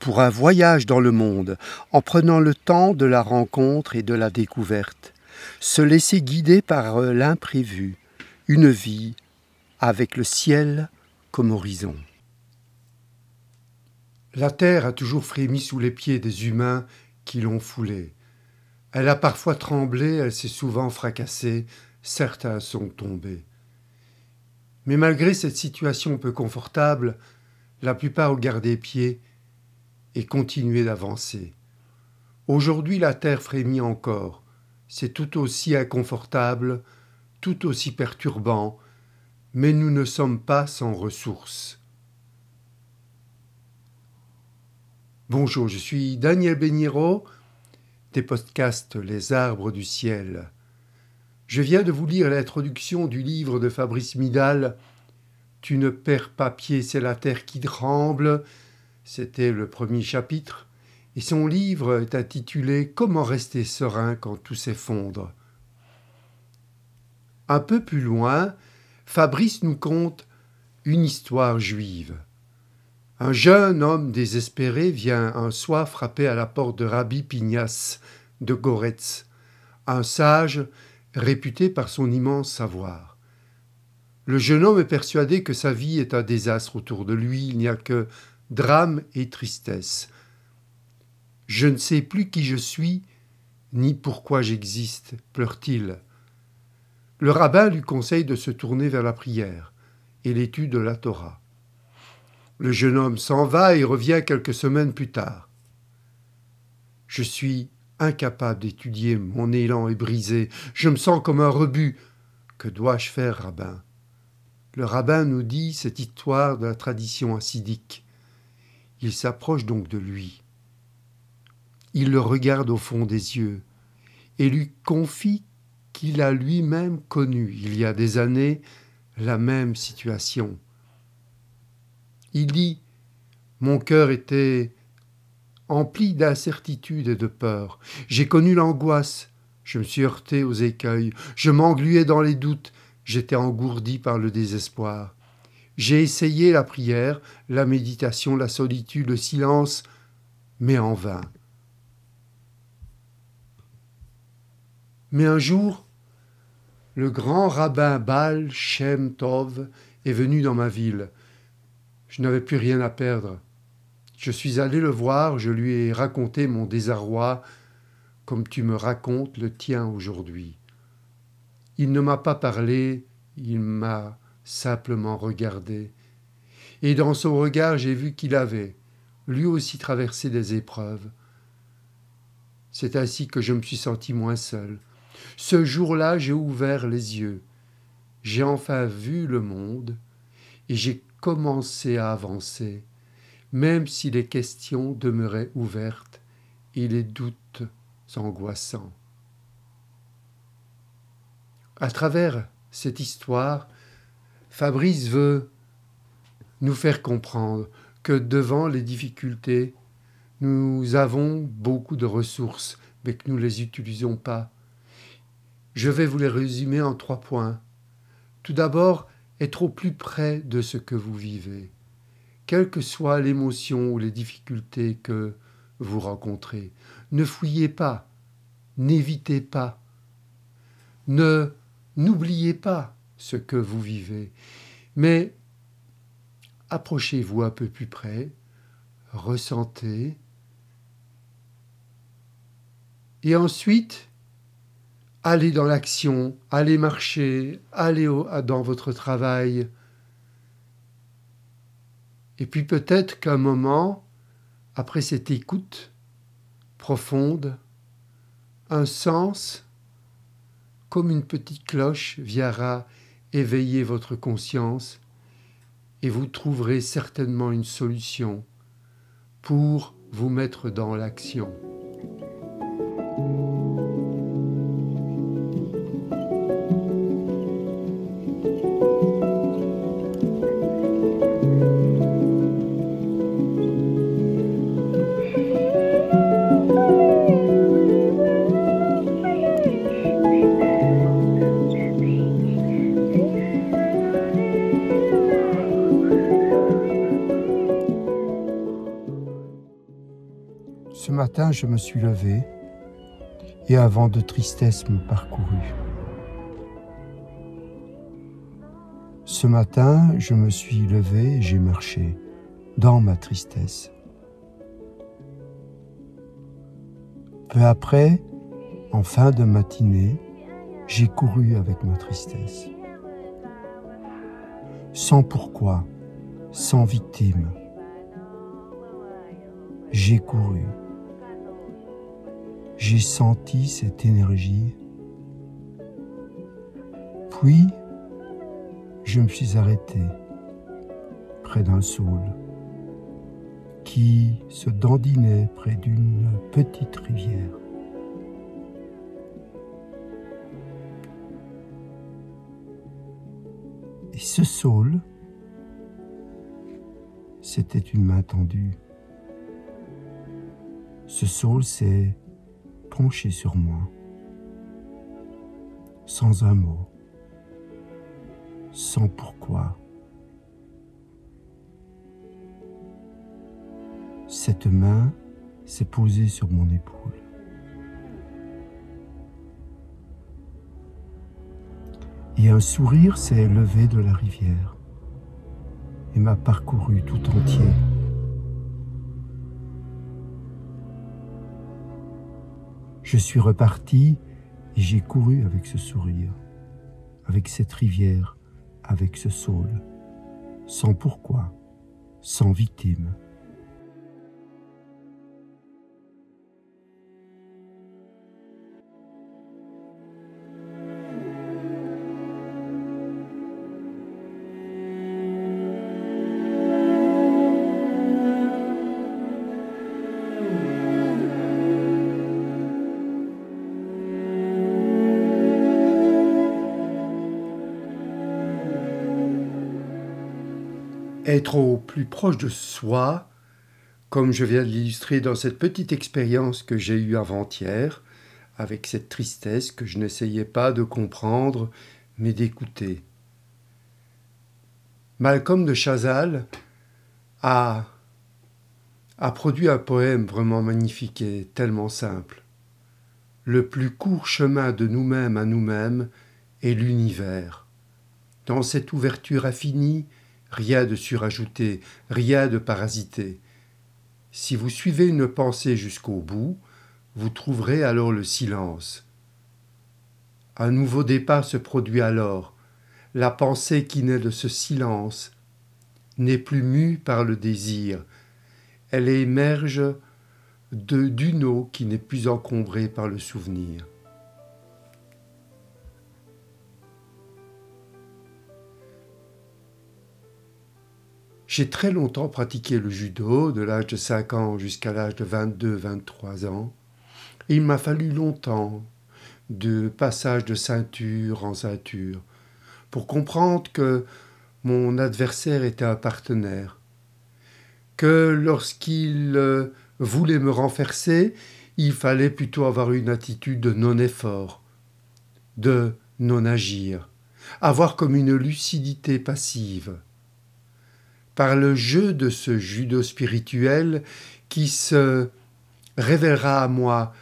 pour un voyage dans le monde, en prenant le temps de la rencontre et de la découverte, se laisser guider par euh, l'imprévu, une vie avec le ciel comme horizon. La terre a toujours frémi sous les pieds des humains qui l'ont foulée. Elle a parfois tremblé, elle s'est souvent fracassée, certains sont tombés. Mais malgré cette situation peu confortable, la plupart ont gardé pied et continué d'avancer. Aujourd'hui la terre frémit encore. C'est tout aussi inconfortable, tout aussi perturbant, mais nous ne sommes pas sans ressources. Bonjour, je suis Daniel Beniro des podcasts Les arbres du ciel. Je viens de vous lire l'introduction du livre de Fabrice Midal Tu ne perds pas pied, c'est la terre qui tremble. C'était le premier chapitre. Et son livre est intitulé Comment rester serein quand tout s'effondre. Un peu plus loin, Fabrice nous conte une histoire juive. Un jeune homme désespéré vient un soir frapper à la porte de Rabbi Pignas de Goretz, un sage réputé par son immense savoir. Le jeune homme est persuadé que sa vie est un désastre autour de lui, il n'y a que drame et tristesse. Je ne sais plus qui je suis, ni pourquoi j'existe, pleure-t-il. Le rabbin lui conseille de se tourner vers la prière et l'étude de la Torah. Le jeune homme s'en va et revient quelques semaines plus tard. Je suis incapable d'étudier, mon élan est brisé, je me sens comme un rebut. Que dois-je faire, rabbin? Le rabbin nous dit cette histoire de la tradition acidique. Il s'approche donc de lui. Il le regarde au fond des yeux et lui confie qu'il a lui-même connu, il y a des années, la même situation. Il dit Mon cœur était empli d'incertitude et de peur. J'ai connu l'angoisse, je me suis heurté aux écueils, je m'engluais dans les doutes, j'étais engourdi par le désespoir. J'ai essayé la prière, la méditation, la solitude, le silence, mais en vain. Mais un jour, le grand rabbin Baal Shem Tov est venu dans ma ville. Je n'avais plus rien à perdre. Je suis allé le voir, je lui ai raconté mon désarroi, comme tu me racontes le tien aujourd'hui. Il ne m'a pas parlé, il m'a simplement regardé. Et dans son regard, j'ai vu qu'il avait, lui aussi, traversé des épreuves. C'est ainsi que je me suis senti moins seul. Ce jour-là, j'ai ouvert les yeux. J'ai enfin vu le monde et j'ai commencé à avancer, même si les questions demeuraient ouvertes et les doutes angoissants. À travers cette histoire, Fabrice veut nous faire comprendre que devant les difficultés, nous avons beaucoup de ressources, mais que nous ne les utilisons pas. Je vais vous les résumer en trois points. Tout d'abord, être au plus près de ce que vous vivez, quelle que soit l'émotion ou les difficultés que vous rencontrez. Ne fouillez pas, n'évitez pas, ne n'oubliez pas ce que vous vivez, mais approchez-vous un peu plus près, ressentez, et ensuite allez dans l'action, allez marcher, allez dans votre travail. Et puis peut-être qu'un moment, après cette écoute profonde, un sens, comme une petite cloche, viendra éveiller votre conscience et vous trouverez certainement une solution pour vous mettre dans l'action. Matin, je me suis levé et un vent de tristesse me parcourut. Ce matin, je me suis levé et j'ai marché dans ma tristesse. Peu après, en fin de matinée, j'ai couru avec ma tristesse. Sans pourquoi, sans victime. J'ai couru. J'ai senti cette énergie. Puis, je me suis arrêté près d'un saule qui se dandinait près d'une petite rivière. Et ce saule, c'était une main tendue. Ce saule s'est penché sur moi, sans un mot, sans pourquoi. Cette main s'est posée sur mon épaule. Et un sourire s'est levé de la rivière et m'a parcouru tout entier. Je suis reparti et j'ai couru avec ce sourire, avec cette rivière, avec ce saule, sans pourquoi, sans victime. Être au plus proche de soi, comme je viens de l'illustrer dans cette petite expérience que j'ai eue avant-hier, avec cette tristesse que je n'essayais pas de comprendre, mais d'écouter. Malcolm de Chazal a, a produit un poème vraiment magnifique et tellement simple. Le plus court chemin de nous-mêmes à nous-mêmes est l'univers. Dans cette ouverture infinie, rien de surajouté, rien de parasité. Si vous suivez une pensée jusqu'au bout, vous trouverez alors le silence. Un nouveau départ se produit alors. La pensée qui naît de ce silence n'est plus mue par le désir. Elle émerge d'une eau qui n'est plus encombrée par le souvenir. J'ai très longtemps pratiqué le judo, de l'âge de 5 ans jusqu'à l'âge de 22-23 ans. il m'a fallu longtemps de passage de ceinture en ceinture pour comprendre que mon adversaire était un partenaire, que lorsqu'il euh, voulait me renverser, il fallait plutôt avoir une attitude de non-effort, de non-agir, avoir comme une lucidité passive par le jeu de ce judo spirituel qui se révélera à moi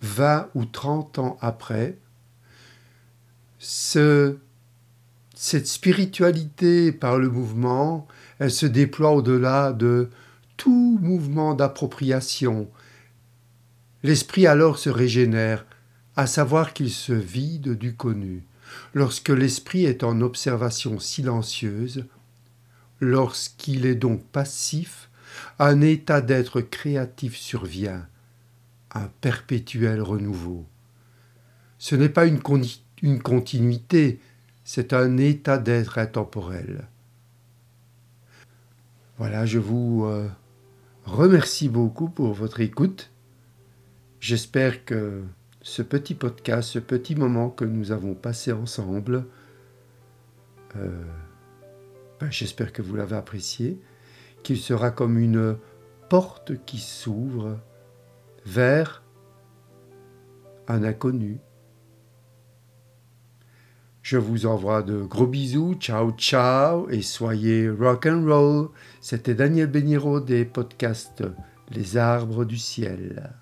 vingt ou trente ans après, ce, cette spiritualité par le mouvement, elle se déploie au-delà de tout mouvement d'appropriation. L'esprit alors se régénère, à savoir qu'il se vide du connu. Lorsque l'esprit est en observation silencieuse, Lorsqu'il est donc passif, un état d'être créatif survient, un perpétuel renouveau. Ce n'est pas une, continuité, c'est un état d'être intemporel. Voilà, je vous euh, remercie beaucoup pour votre écoute. J'espère que ce petit podcast, ce petit moment que nous avons passé ensemble, euh, j'espère que vous l'avez apprécié, qu'il sera comme une porte qui s'ouvre vers un inconnu. Je vous envoie de gros bisous, ciao ciao et soyez rock and roll. C'était Daniel Beniro des podcasts les arbres du ciel.